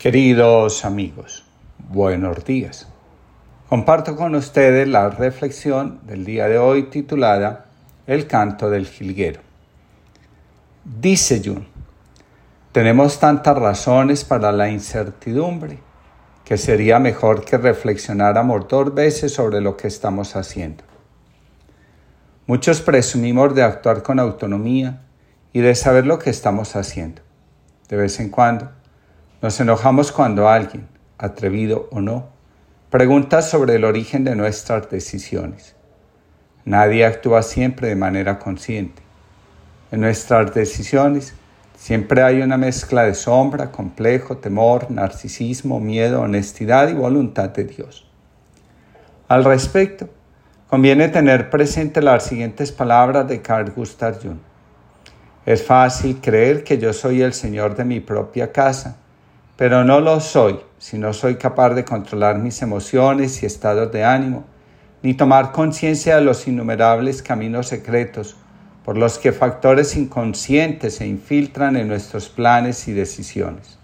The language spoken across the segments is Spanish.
Queridos amigos, buenos días. Comparto con ustedes la reflexión del día de hoy titulada El canto del jilguero. Dice Jun, tenemos tantas razones para la incertidumbre que sería mejor que reflexionáramos dos veces sobre lo que estamos haciendo. Muchos presumimos de actuar con autonomía y de saber lo que estamos haciendo. De vez en cuando nos enojamos cuando alguien, atrevido o no, pregunta sobre el origen de nuestras decisiones. Nadie actúa siempre de manera consciente. En nuestras decisiones siempre hay una mezcla de sombra, complejo, temor, narcisismo, miedo, honestidad y voluntad de Dios. Al respecto, conviene tener presente las siguientes palabras de Carl Gustav Jung. Es fácil creer que yo soy el Señor de mi propia casa pero no lo soy si no soy capaz de controlar mis emociones y estados de ánimo, ni tomar conciencia de los innumerables caminos secretos por los que factores inconscientes se infiltran en nuestros planes y decisiones.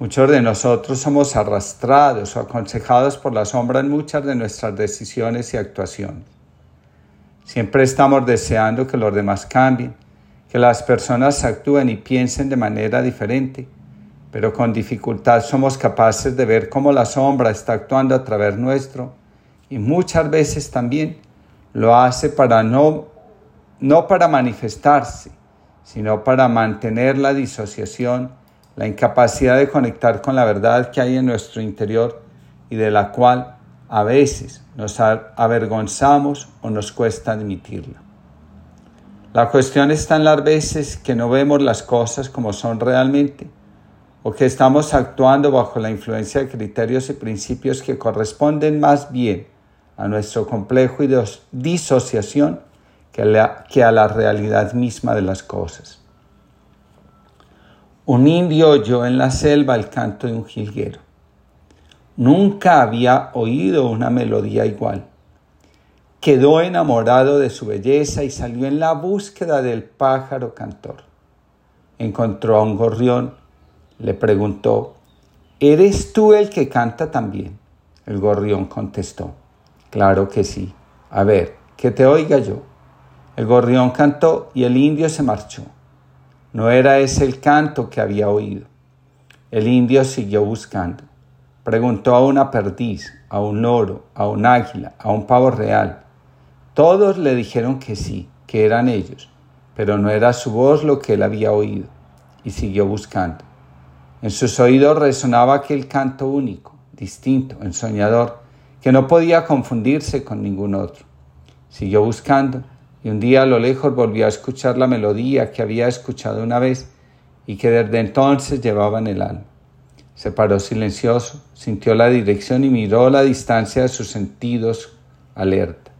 Muchos de nosotros somos arrastrados o aconsejados por la sombra en muchas de nuestras decisiones y actuaciones. Siempre estamos deseando que los demás cambien, que las personas actúen y piensen de manera diferente pero con dificultad somos capaces de ver cómo la sombra está actuando a través nuestro y muchas veces también lo hace para no, no para manifestarse, sino para mantener la disociación, la incapacidad de conectar con la verdad que hay en nuestro interior y de la cual a veces nos avergonzamos o nos cuesta admitirla. La cuestión está en las veces que no vemos las cosas como son realmente o que estamos actuando bajo la influencia de criterios y principios que corresponden más bien a nuestro complejo y disociación que a, la, que a la realidad misma de las cosas. Un indio oyó en la selva el canto de un jilguero. Nunca había oído una melodía igual. Quedó enamorado de su belleza y salió en la búsqueda del pájaro cantor. Encontró a un gorrión le preguntó, ¿eres tú el que canta también? El gorrión contestó, claro que sí. A ver, que te oiga yo. El gorrión cantó y el indio se marchó. No era ese el canto que había oído. El indio siguió buscando. Preguntó a una perdiz, a un loro, a un águila, a un pavo real. Todos le dijeron que sí, que eran ellos, pero no era su voz lo que él había oído, y siguió buscando. En sus oídos resonaba aquel canto único, distinto, ensoñador, que no podía confundirse con ningún otro. Siguió buscando y un día a lo lejos volvió a escuchar la melodía que había escuchado una vez y que desde entonces llevaba en el alma. Se paró silencioso, sintió la dirección y miró la distancia de sus sentidos alerta.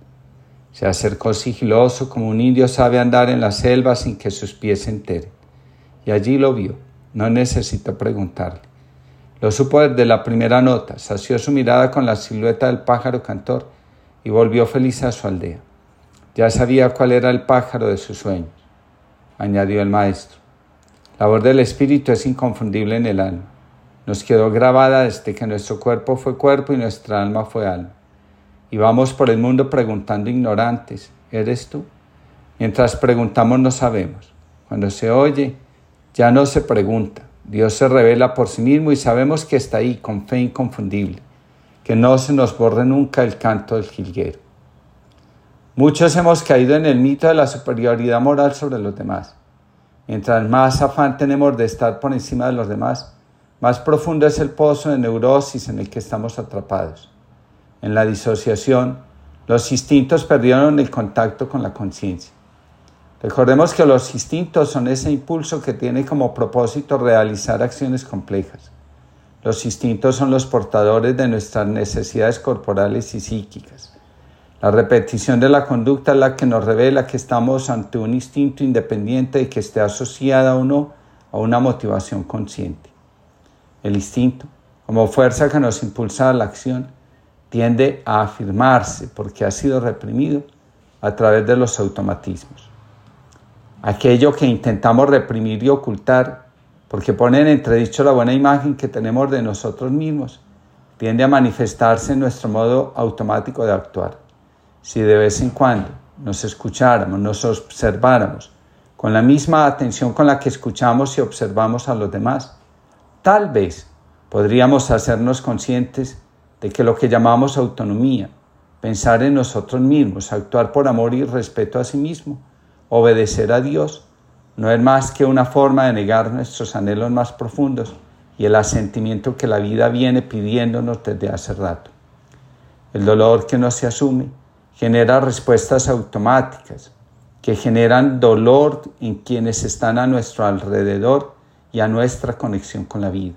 Se acercó sigiloso como un indio sabe andar en la selva sin que sus pies se enteren. Y allí lo vio no necesito preguntarle. Lo supo desde la primera nota, sació su mirada con la silueta del pájaro cantor y volvió feliz a su aldea. Ya sabía cuál era el pájaro de sus sueños, añadió el maestro. La voz del espíritu es inconfundible en el alma. Nos quedó grabada desde que nuestro cuerpo fue cuerpo y nuestra alma fue alma. Y vamos por el mundo preguntando ignorantes, ¿eres tú? Mientras preguntamos no sabemos. Cuando se oye, ya no se pregunta, Dios se revela por sí mismo y sabemos que está ahí con fe inconfundible, que no se nos borre nunca el canto del jilguero. Muchos hemos caído en el mito de la superioridad moral sobre los demás. Mientras más afán tenemos de estar por encima de los demás, más profundo es el pozo de neurosis en el que estamos atrapados. En la disociación, los instintos perdieron el contacto con la conciencia. Recordemos que los instintos son ese impulso que tiene como propósito realizar acciones complejas. Los instintos son los portadores de nuestras necesidades corporales y psíquicas. La repetición de la conducta es la que nos revela que estamos ante un instinto independiente de que esté asociada o no a una motivación consciente. El instinto, como fuerza que nos impulsa a la acción, tiende a afirmarse porque ha sido reprimido a través de los automatismos. Aquello que intentamos reprimir y ocultar porque pone en entredicho la buena imagen que tenemos de nosotros mismos, tiende a manifestarse en nuestro modo automático de actuar. Si de vez en cuando nos escucháramos, nos observáramos con la misma atención con la que escuchamos y observamos a los demás, tal vez podríamos hacernos conscientes de que lo que llamamos autonomía, pensar en nosotros mismos, actuar por amor y respeto a sí mismo, obedecer a Dios, no es más que una forma de negar nuestros anhelos más profundos y el asentimiento que la vida viene pidiéndonos desde hace rato. El dolor que no se asume genera respuestas automáticas que generan dolor en quienes están a nuestro alrededor y a nuestra conexión con la vida.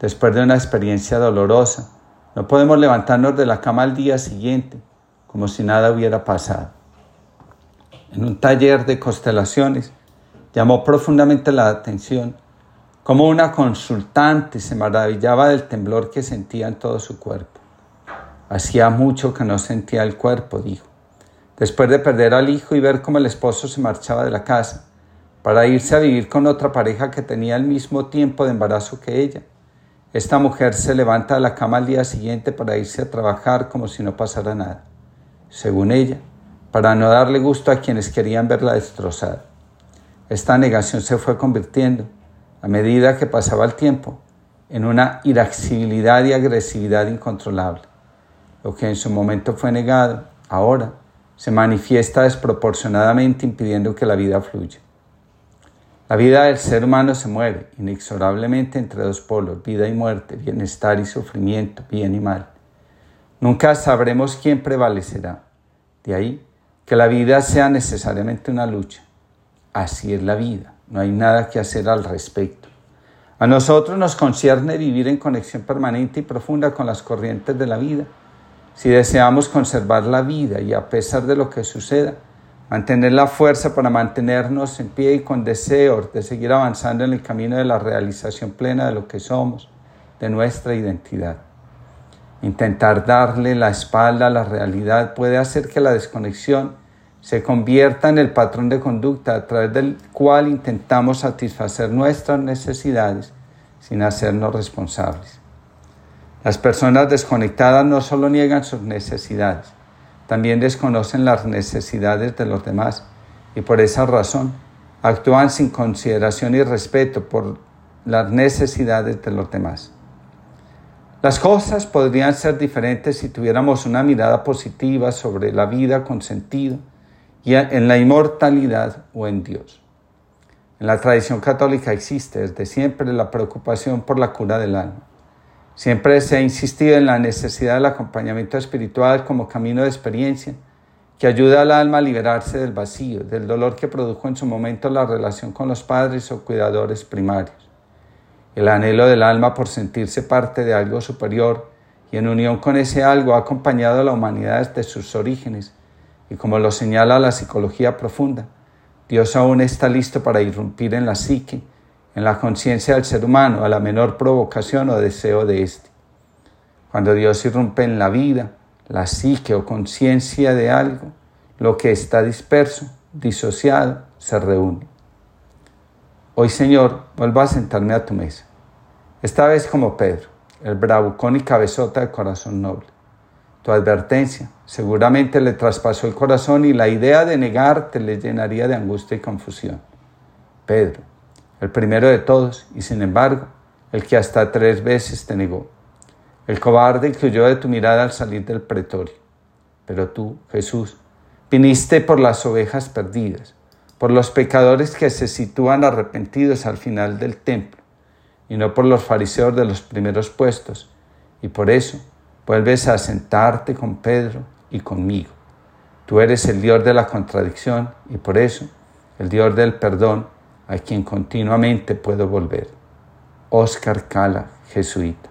Después de una experiencia dolorosa, no podemos levantarnos de la cama al día siguiente como si nada hubiera pasado. En un taller de constelaciones llamó profundamente la atención cómo una consultante se maravillaba del temblor que sentía en todo su cuerpo. Hacía mucho que no sentía el cuerpo, dijo. Después de perder al hijo y ver cómo el esposo se marchaba de la casa para irse a vivir con otra pareja que tenía el mismo tiempo de embarazo que ella, esta mujer se levanta de la cama al día siguiente para irse a trabajar como si no pasara nada, según ella, para no darle gusto a quienes querían verla destrozada. Esta negación se fue convirtiendo, a medida que pasaba el tiempo, en una irascibilidad y agresividad incontrolable. Lo que en su momento fue negado, ahora se manifiesta desproporcionadamente impidiendo que la vida fluya. La vida del ser humano se mueve inexorablemente entre dos polos, vida y muerte, bienestar y sufrimiento, bien y mal. Nunca sabremos quién prevalecerá. De ahí que la vida sea necesariamente una lucha. Así es la vida, no hay nada que hacer al respecto. A nosotros nos concierne vivir en conexión permanente y profunda con las corrientes de la vida. Si deseamos conservar la vida y a pesar de lo que suceda, mantener la fuerza para mantenernos en pie y con deseo de seguir avanzando en el camino de la realización plena de lo que somos, de nuestra identidad. Intentar darle la espalda a la realidad puede hacer que la desconexión se convierta en el patrón de conducta a través del cual intentamos satisfacer nuestras necesidades sin hacernos responsables. Las personas desconectadas no solo niegan sus necesidades, también desconocen las necesidades de los demás y por esa razón actúan sin consideración y respeto por las necesidades de los demás. Las cosas podrían ser diferentes si tuviéramos una mirada positiva sobre la vida con sentido y en la inmortalidad o en Dios. En la tradición católica existe desde siempre la preocupación por la cura del alma. Siempre se ha insistido en la necesidad del acompañamiento espiritual como camino de experiencia que ayuda al alma a liberarse del vacío, del dolor que produjo en su momento la relación con los padres o cuidadores primarios. El anhelo del alma por sentirse parte de algo superior y en unión con ese algo ha acompañado a la humanidad desde sus orígenes y como lo señala la psicología profunda, Dios aún está listo para irrumpir en la psique en la conciencia del ser humano a la menor provocación o deseo de éste. Cuando Dios irrumpe en la vida, la psique o conciencia de algo, lo que está disperso, disociado, se reúne. Hoy, Señor, vuelvo a sentarme a tu mesa, esta vez como Pedro, el bravucón y cabezota de corazón noble. Tu advertencia seguramente le traspasó el corazón y la idea de negarte le llenaría de angustia y confusión. Pedro, el primero de todos, y sin embargo, el que hasta tres veces te negó, el cobarde que huyó de tu mirada al salir del pretorio. Pero tú, Jesús, viniste por las ovejas perdidas, por los pecadores que se sitúan arrepentidos al final del templo, y no por los fariseos de los primeros puestos, y por eso vuelves a sentarte con Pedro y conmigo. Tú eres el Dios de la contradicción y por eso el Dios del perdón a quien continuamente puedo volver. Oscar Cala, jesuita.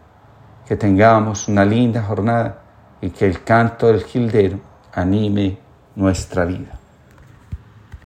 Que tengamos una linda jornada y que el canto del Gildero anime nuestra vida.